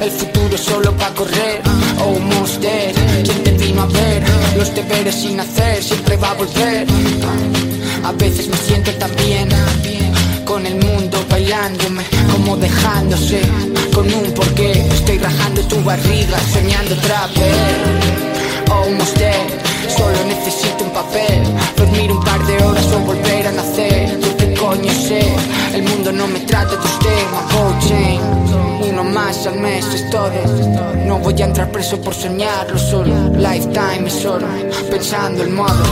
El futuro solo pa' correr. Almost dead, quien te vino a ver, los deberes sin hacer, siempre va a volver. A veces me siento tan bien, con el mundo bailándome, como dejándose, con un porqué. Estoy rajando tu barriga, soñando otra vez. Dead, solo necesito un papel, dormir un par de horas o volver a nacer. Yo sé, el mundo no me trata de usted, my gold chain. Uno más al mes es todo. No voy a entrar preso por soñarlo solo. Lifetime es oro, pensando el modo.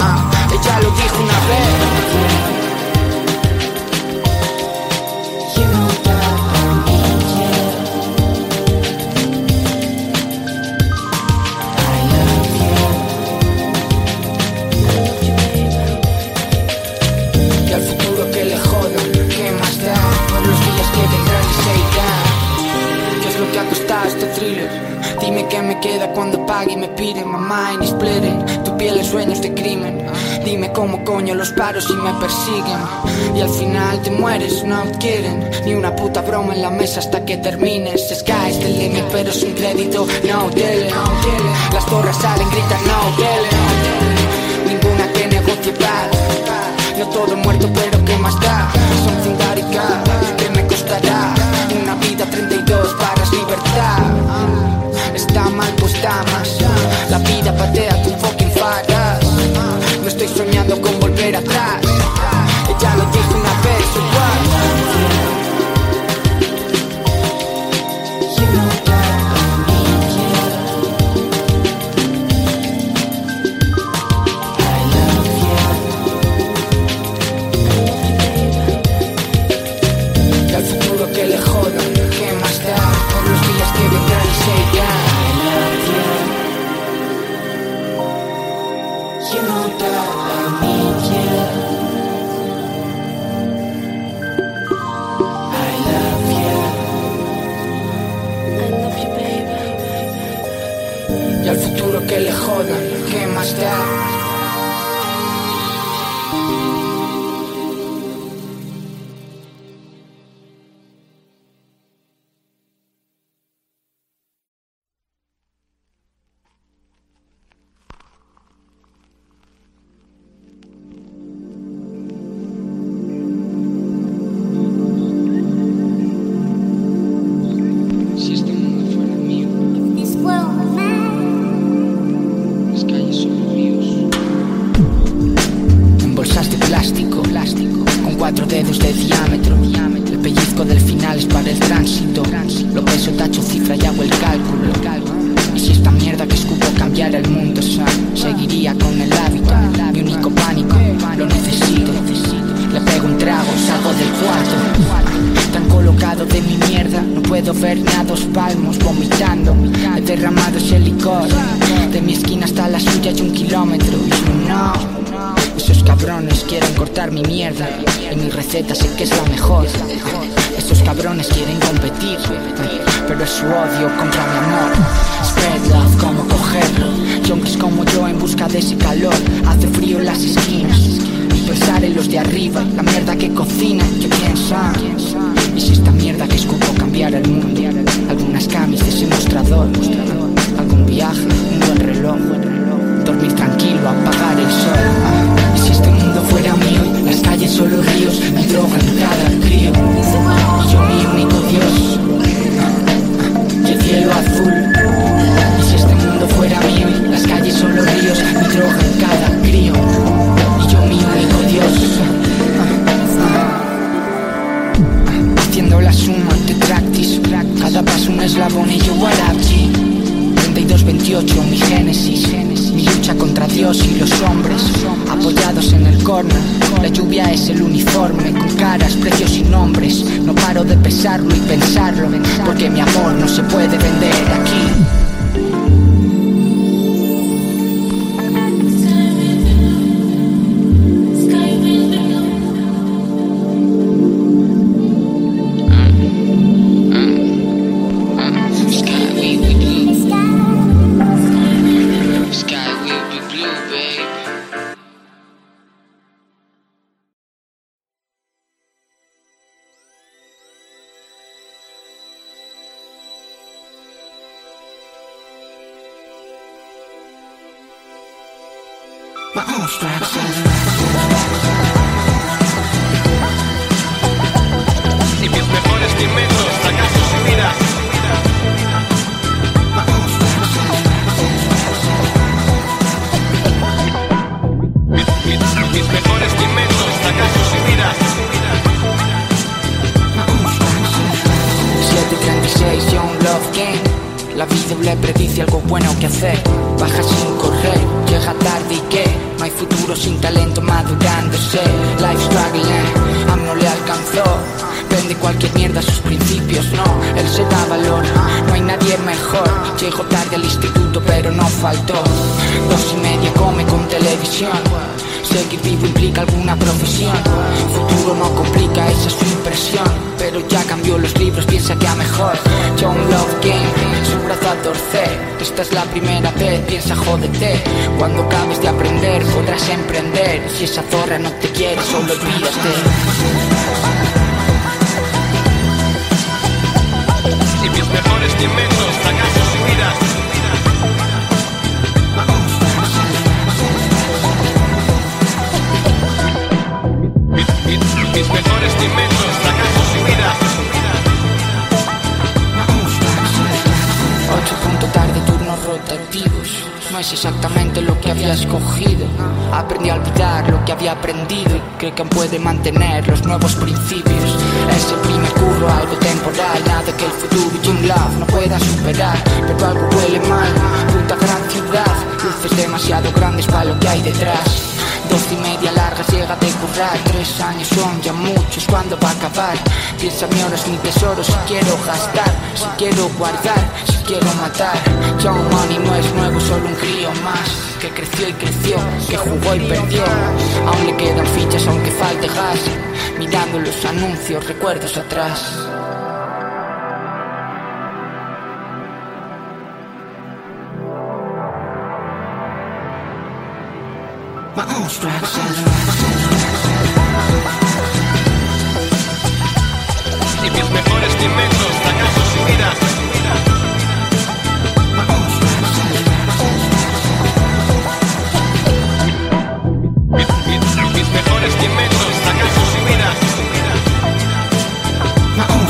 Ah, ella lo dijo una vez. Piden My mind is tu piel es sueños de crimen. Dime cómo coño los paros y me persiguen. Y al final te mueres, no quieren Ni una puta broma en la mesa hasta que termines. Sky's the limit pero sin crédito, no dealing Las torres salen, gritan no dealing Ninguna que negocie paz No todo muerto pero qué más da Something that que me costará Una vida 32 barras libertad. Está mal pues está más La vida patea tu Hace frío en las esquinas. Y pensar en los de arriba La mierda que cocinan, yo pienso Y si esta mierda que escupo cambiara el mundo Algunas camis de ese mostrador Algún viaje, un buen reloj Dormir tranquilo, apagar el sol. Y si este mundo fuera mío Las calles solo ríos, me drogan cada crío Y yo mi único Dios el cielo azul Calles solo ríos, me drogan cada crío. Y yo mi único Dios Haciendo la suma de practice Cada paso un eslabón y yo Warabji 32-28 mi génesis. Mi lucha contra Dios y los hombres Apoyados en el corner. La lluvia es el uniforme Con caras, precios y nombres. No paro de pesarlo y pensarlo Porque mi amor no se puede vender aquí Y mis mejores miras. Mis, mejores inventos, acaso si miras. 736 Young Love La vida le predice algo bueno que hacer. Baja sin correr, llega tarde y qué. No hay futuro sin talento madurándose. Life struggling, a no le alcanzó. Vende cualquier mierda sus principios, no. Él se da valor, no hay nadie mejor. Llego tarde al instituto pero no faltó. Dos y media come con televisión Seguir vivo implica alguna profesión. Futuro no complica, esa es su impresión Pero ya cambió los libros, piensa que a mejor. John Love Game, su brazo a torcer Esta es la primera vez, piensa jódete. Cuando acabes de aprender, podrás emprender. Si esa zorra no te quiere, solo olvídate. Y mejores si miras. Mis, No es exactamente lo que había escogido. Aprendí a olvidar lo que había aprendido y creo que puede mantener los nuevos principios. Es el primer curro, algo temporal. Nada que el futuro y un love no puedan superar. Pero algo huele mal, puta gran ciudad. Luces demasiado grandes para lo que hay detrás. Dos y media largas llega de currar. Tres años son ya muchos, ¿cuándo va a acabar? Piensa mi oro es mi tesoro Si quiero gastar, si quiero guardar Si quiero matar. Young Money no es nuevo, solo un crío más Que creció y creció, que jugó y perdió. Aún le quedan fichas aunque falte gas. Mirando los anuncios, recuerdos atrás My own stripes Y mis mejores inventos, acaso si miras. Mis, mejores inventos, miras. My own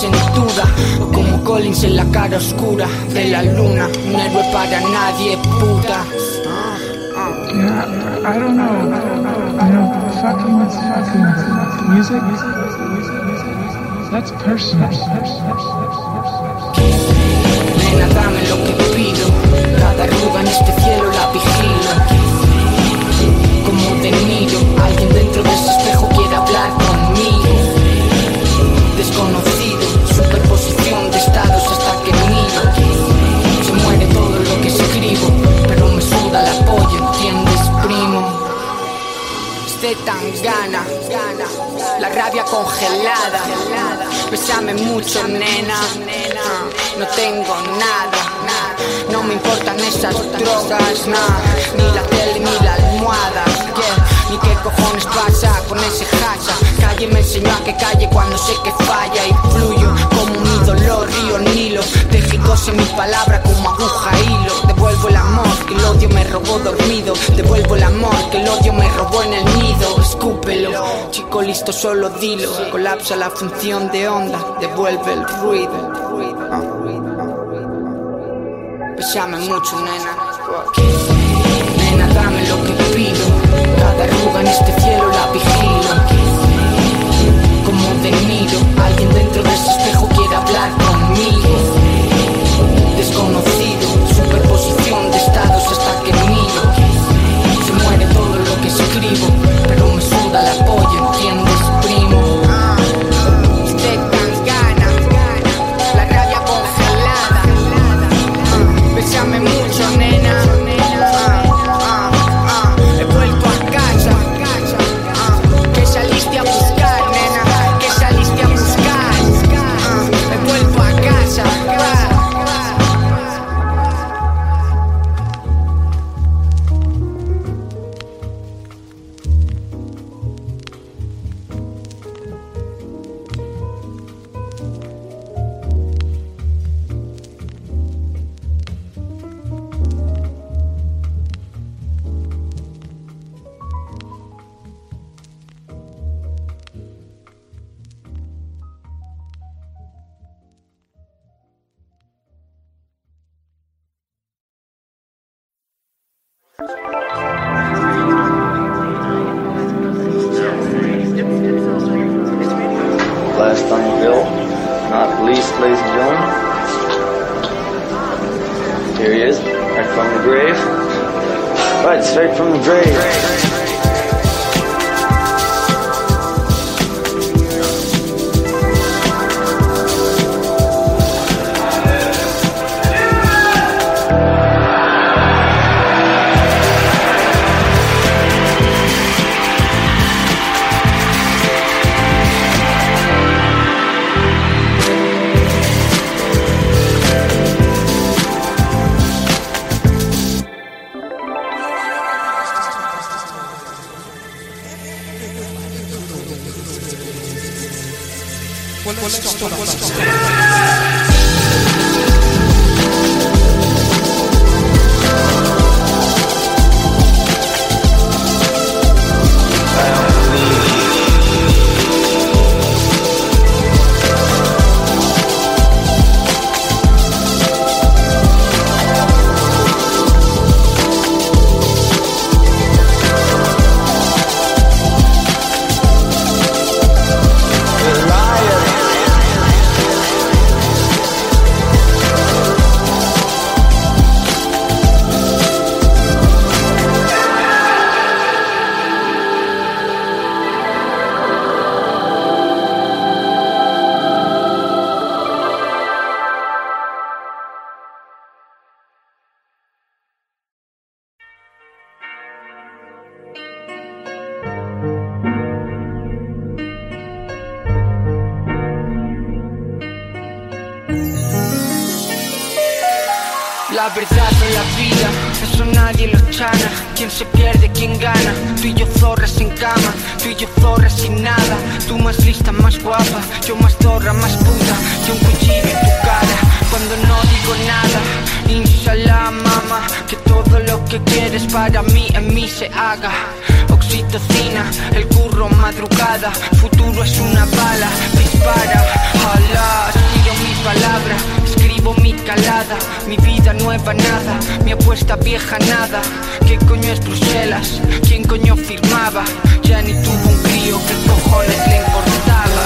sin duda Como Collins en la cara oscura de la luna Un héroe para nadie, puta Yeah, I don't know. I don't fucking fucking music. That's personal. Nena, dame lo que pido. Cada arruga en este cielo la vigilo. Como de alguien dentro de ese espejo quiere hablar gana, gana, la rabia congelada. Besame mucho, nena. No tengo nada, no me importan esas drogas, nada. Ni la tele ni la almohada ni qué cojones pasa con ese hacha. Calle me enseñó a que calle cuando sé que falla y fluyo como mi dolor, río Nilo. Dejé en mi palabra como aguja hilo. Devuelvo el amor que el odio me robó dormido. Devuelvo el amor que el odio me robó en el nido. Escúpelo, chico listo, solo dilo. Colapsa la función de onda, devuelve el ruido. Besame mucho, nena. Nena, Arruga en este cielo la vigilo. Como de Nilo, alguien dentro de ese espejo quiere hablar straight from the grave. Mi vida nueva nada, mi apuesta vieja nada. ¿Qué coño es Bruselas? ¿Quién coño firmaba? Ya ni tuvo un crío que cojones le importaba.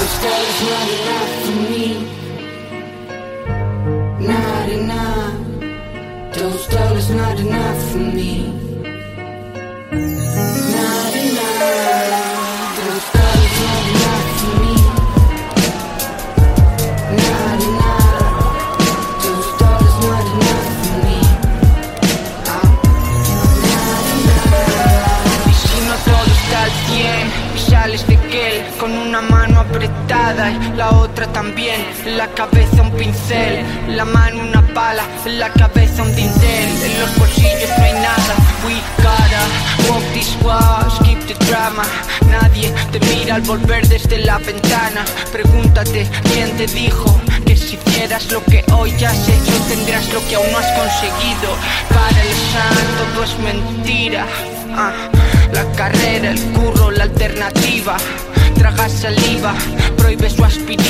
Not enough for me. La otra también. La cabeza un pincel, la mano una pala, la cabeza un dintel. En los bolsillos no hay nada. We gotta walk this walk, skip the drama. Nadie te mira al volver desde la ventana. Pregúntate quién te dijo que si hicieras lo que hoy has hecho tendrás lo que aún no has conseguido. Para el santo todo es mentira. Ah, la carrera, el curro, la alternativa. Traga saliva, prohíbe su aspirina.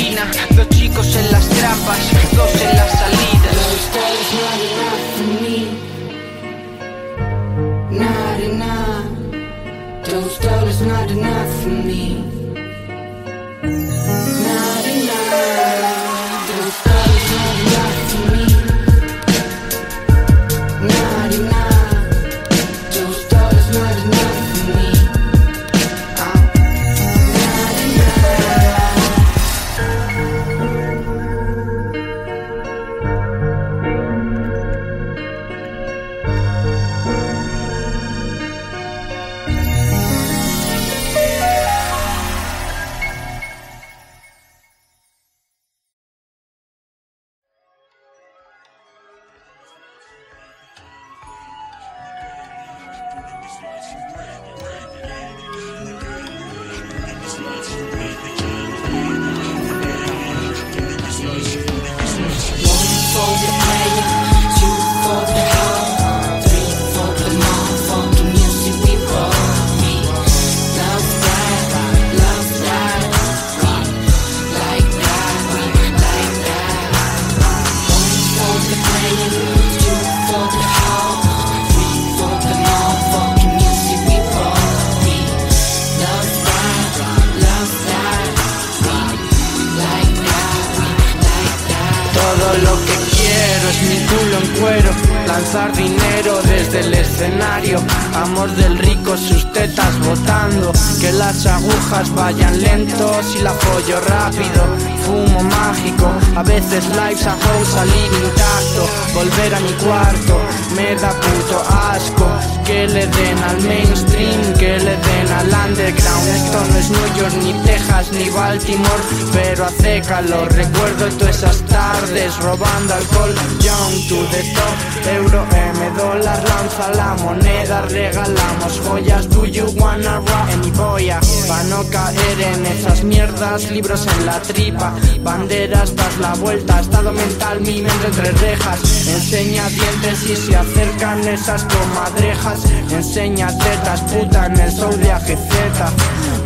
Amor del rico, sus tetas botando, que las agujas vayan lentos y la follo rápido, fumo mágico, a veces lives a house salir intacto, volver a mi cuarto, me da puto asco, que le den al mainstream, que le den al underground, esto no es New York ni Texas ni Baltimore, pero hace calor, recuerdo todas esas tardes robando alcohol, young to the top, euro, M, dólar, lanza la moneda, regalamos joyas, do you wanna rock en boya, pa' no caer en esas mierdas, libros en la tripa, banderas, das la vuelta, estado mental, mi mente entre rejas, enseña dientes y se acercan esas comadrejas, enseña tetas, puta en el show de AGZ,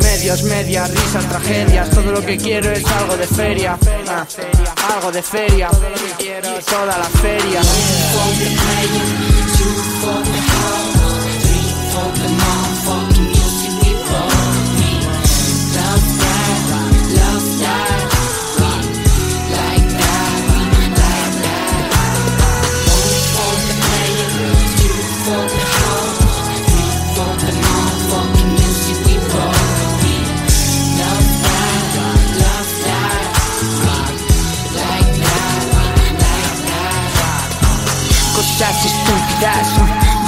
medios, medias, risas, tragedias, todo lo que quiero es algo de feria, ah, algo de feria, toda la feria.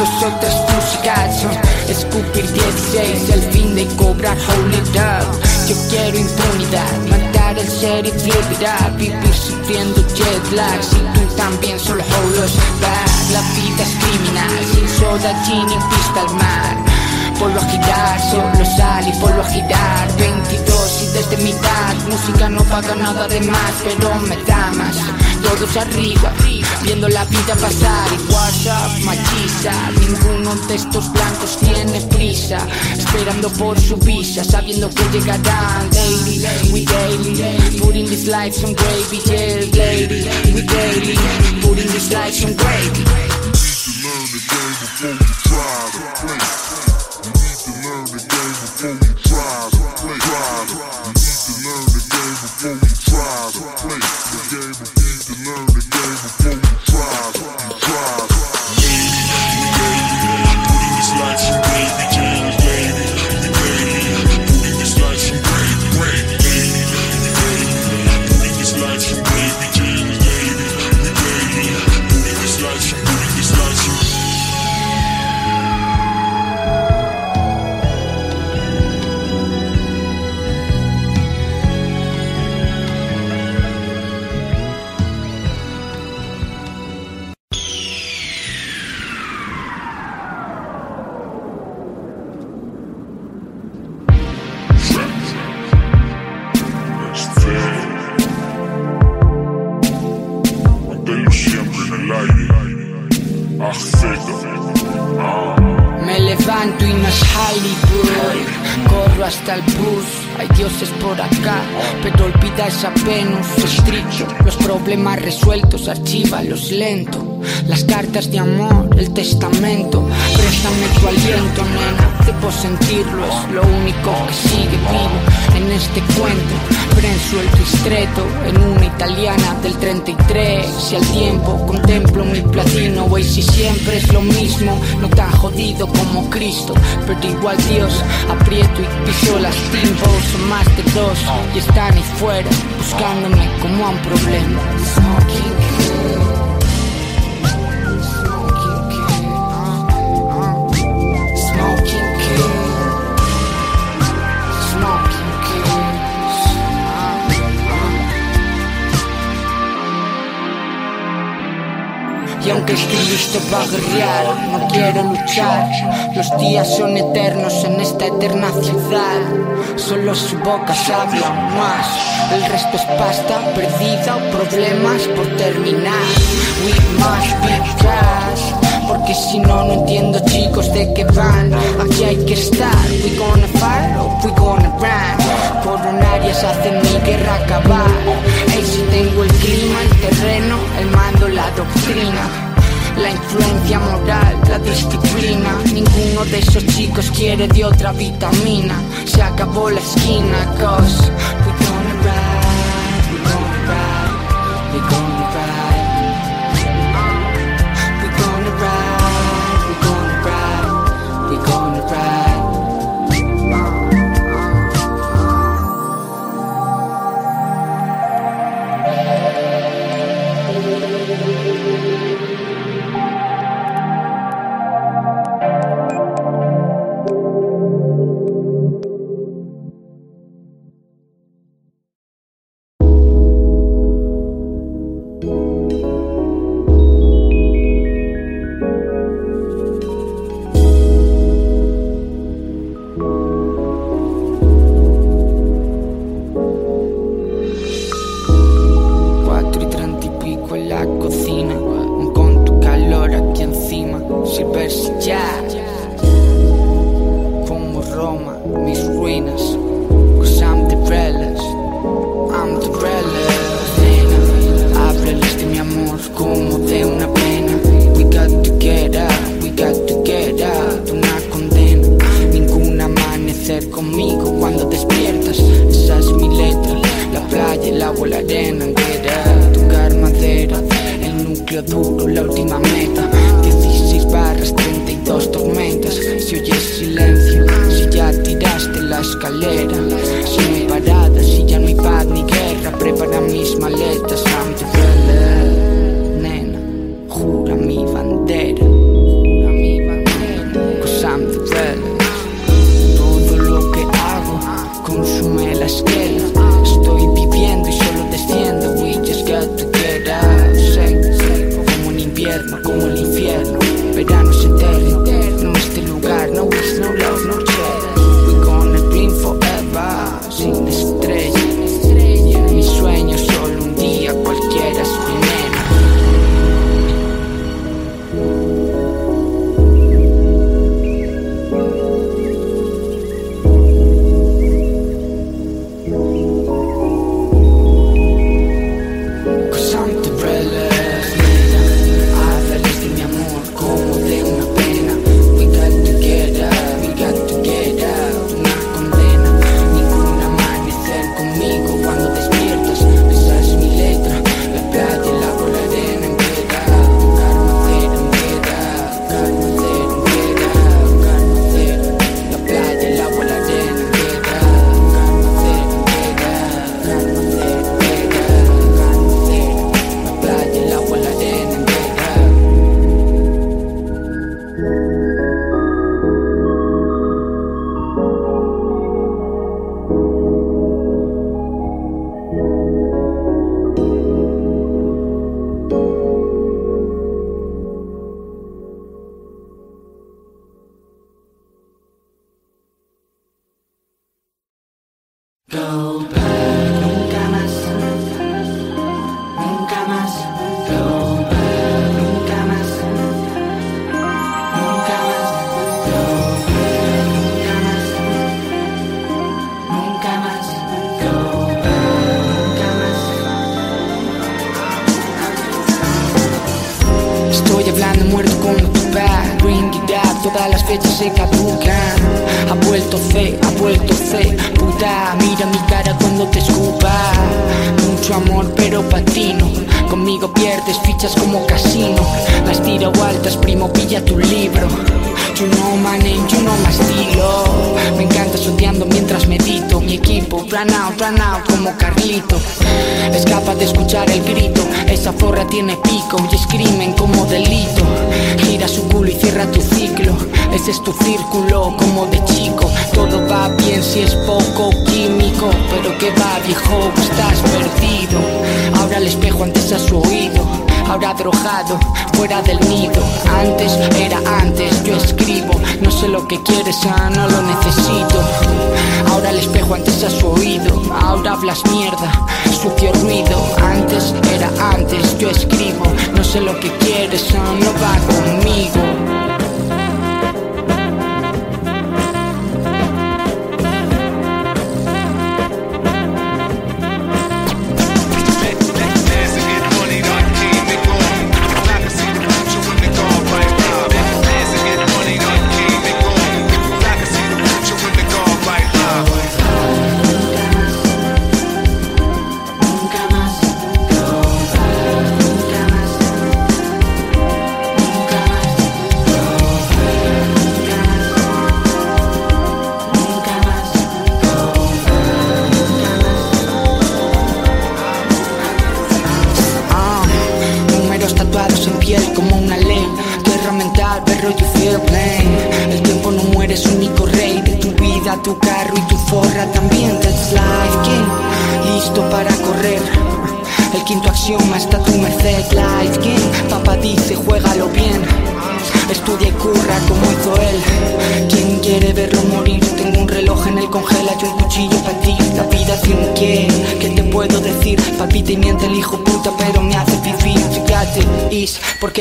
Dos o tres músicas Escupir 16 el fin de cobrar hold it up Yo quiero impunidad Matar el live it up Vivir sufriendo jet lag. Si tú también solo hold us back La vida es criminal Sin soda, gin y pista al mar. Vuelvo a girar, solo sal y vuelvo a girar. 22 y desde mitad Música no paga nada de más Pero me da más. Todos arriba Viendo la vida pasar y WhatsApp machiza Ninguno de estos blancos tiene prisa Esperando por su visa Sabiendo que llegarán Daily, we daily Putting this life some gravy Yeah, lady, we daily Putting this life some gravy. This life some Pero olvidas a Venus estricto Los problemas resueltos Archívalos lento Las cartas de amor El testamento Préstame tu aliento, nena Debo sentirlo Es lo único que sigue vivo. En este cuento Prenso el ristretto En una italiana del 33 Si al tiempo contemplo mi platino Wey si siempre es lo mismo. No tan jodido como Cristo Pero igual Dios. Aprieto y piso las timbos Son más de dos Y están ahí fuera Buscándome como a un problema Y aunque estoy listo para guerrear, no quiero luchar. Los días son eternos en esta eterna ciudad. Solo su boca habla más. El resto es pasta perdida o problemas por terminar. We must be fast. Porque si no, no entiendo chicos de qué van. Aquí hay que estar. We gonna fight or we gonna run. Coronarias hacen mi guerra acabar. Ey, si tengo el clima, el terreno, el la doctrina. La influencia moral, la disciplina. Ninguno de esos chicos quiere de otra vitamina. Se acabó la esquina, cause we gonna ride, we gonna ride, we gonna ride. We gonna ride, we gonna ride, we gonna ride. Muerto como tu pad Bring todas las fechas se caducan. Ha vuelto C, ha vuelto C. Puta, mira mi cara cuando te escupa. Mucho amor pero patino. Conmigo pierdes fichas como casino. Las tiro altas, primo, pilla tu libro You know my name, you know estilo. Me encanta sondeando mientras medito. Mi equipo, run out, run out como Carlito. Es capaz de escuchar el grito. Esa forra tiene pico y es crimen como delito. Gira su culo y cierra tu ciclo. Ese es tu círculo como de chico. Todo va bien si es poco químico. Pero que va viejo, estás perdido. Ahora el espejo antes a su oído Ahora drogado, fuera del nido. Antes era antes, yo escribo. No sé lo que quieres, no lo necesito. Ahora el espejo antes a su oído. Ahora hablas mierda, sucio ruido. Antes era antes, yo escribo. No sé lo que quieres, ah, no va conmigo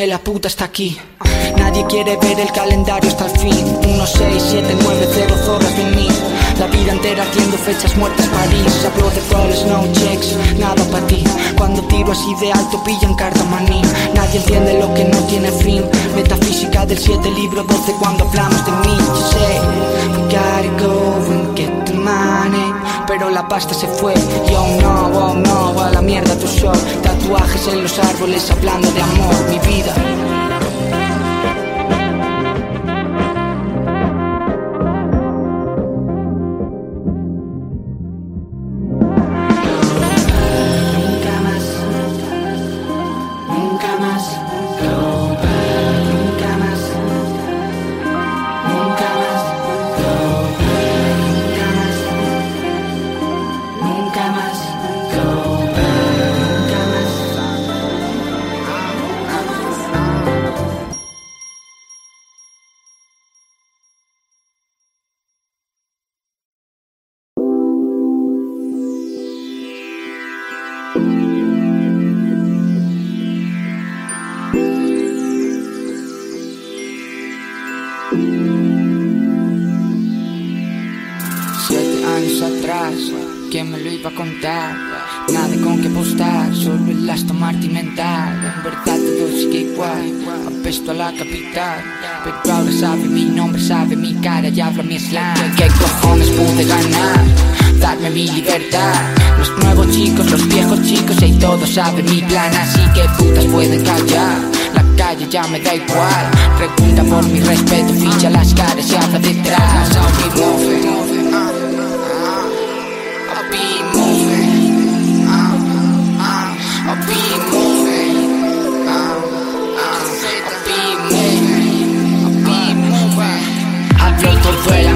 que la puta está aquí. Nadie quiere ver el calendario hasta el fin. 1, 6, 7, 9, 0, 0 entera haciendo fechas muertas. París Hablo de flores, no checks, nada para ti. Cuando tiro así de alto pillan cartamaní Nadie entiende lo que no tiene fin. Metafísica del 7, libro 12 cuando hablamos de mí. Yo sé, we gotta go and get the money Pero la pasta se fue, yo no, oh no A la mierda tu show, tatuajes en los árboles hablando de amor Mi vida ¿quién me lo iba a contar? Nada con que apostar, solo el Aston Martin mental. En verdad todo sigue igual, apesto a la capital. Pero ahora sabe mi nombre, sabe mi cara y habla mi slang. ¿Qué cojones pude ganar? Darme mi libertad. Los nuevos chicos, los viejos chicos y todos saben mi plan. Así que putas pueden callar. La calle ya me da igual. Pregunta por mi respeto, ficha las caras y habla detrás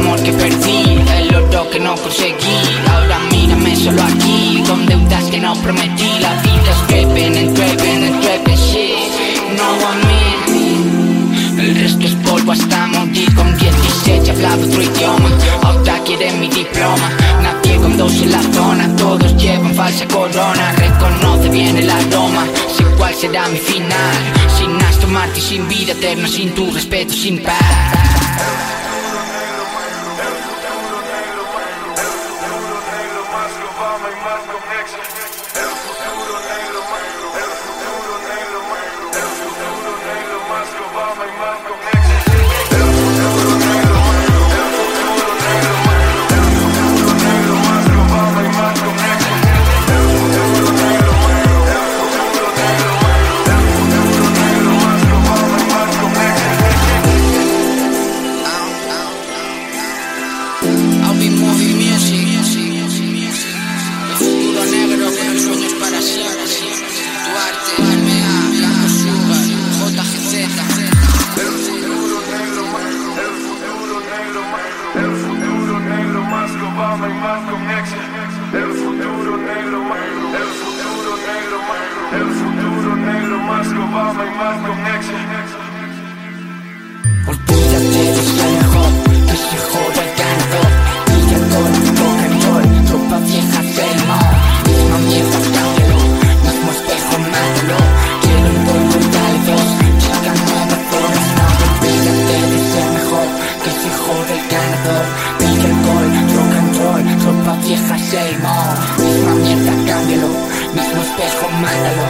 amor que perdí El oro que no conseguí. Ahora mírame solo aquí Con deudas que no prometí. La vida es driven and driven and shit No one me El resto es polvo hasta morir. Con 16 hablaba otro idioma Ahora quieren mi diploma. Nadie con dos en la zona Todos llevan falsa corona. Reconoce bien el aroma Sé cuál será mi final. Sin Aston Martin, sin vida eterna Sin tu respeto, sin paz Jackson. Same misma mierda, cámbialo. Mismo espejo, mándalo.